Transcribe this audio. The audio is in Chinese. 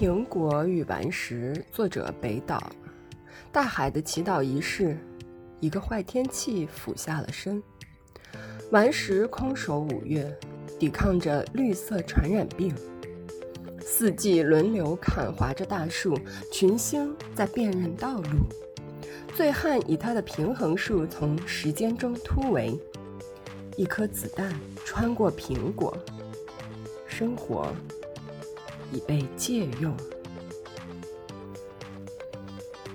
苹果与顽石，作者北岛。大海的祈祷仪式，一个坏天气俯下了身。顽石空守五月，抵抗着绿色传染病。四季轮流砍伐着大树，群星在辨认道路。醉汉以他的平衡术从时间中突围。一颗子弹穿过苹果，生活已被借用。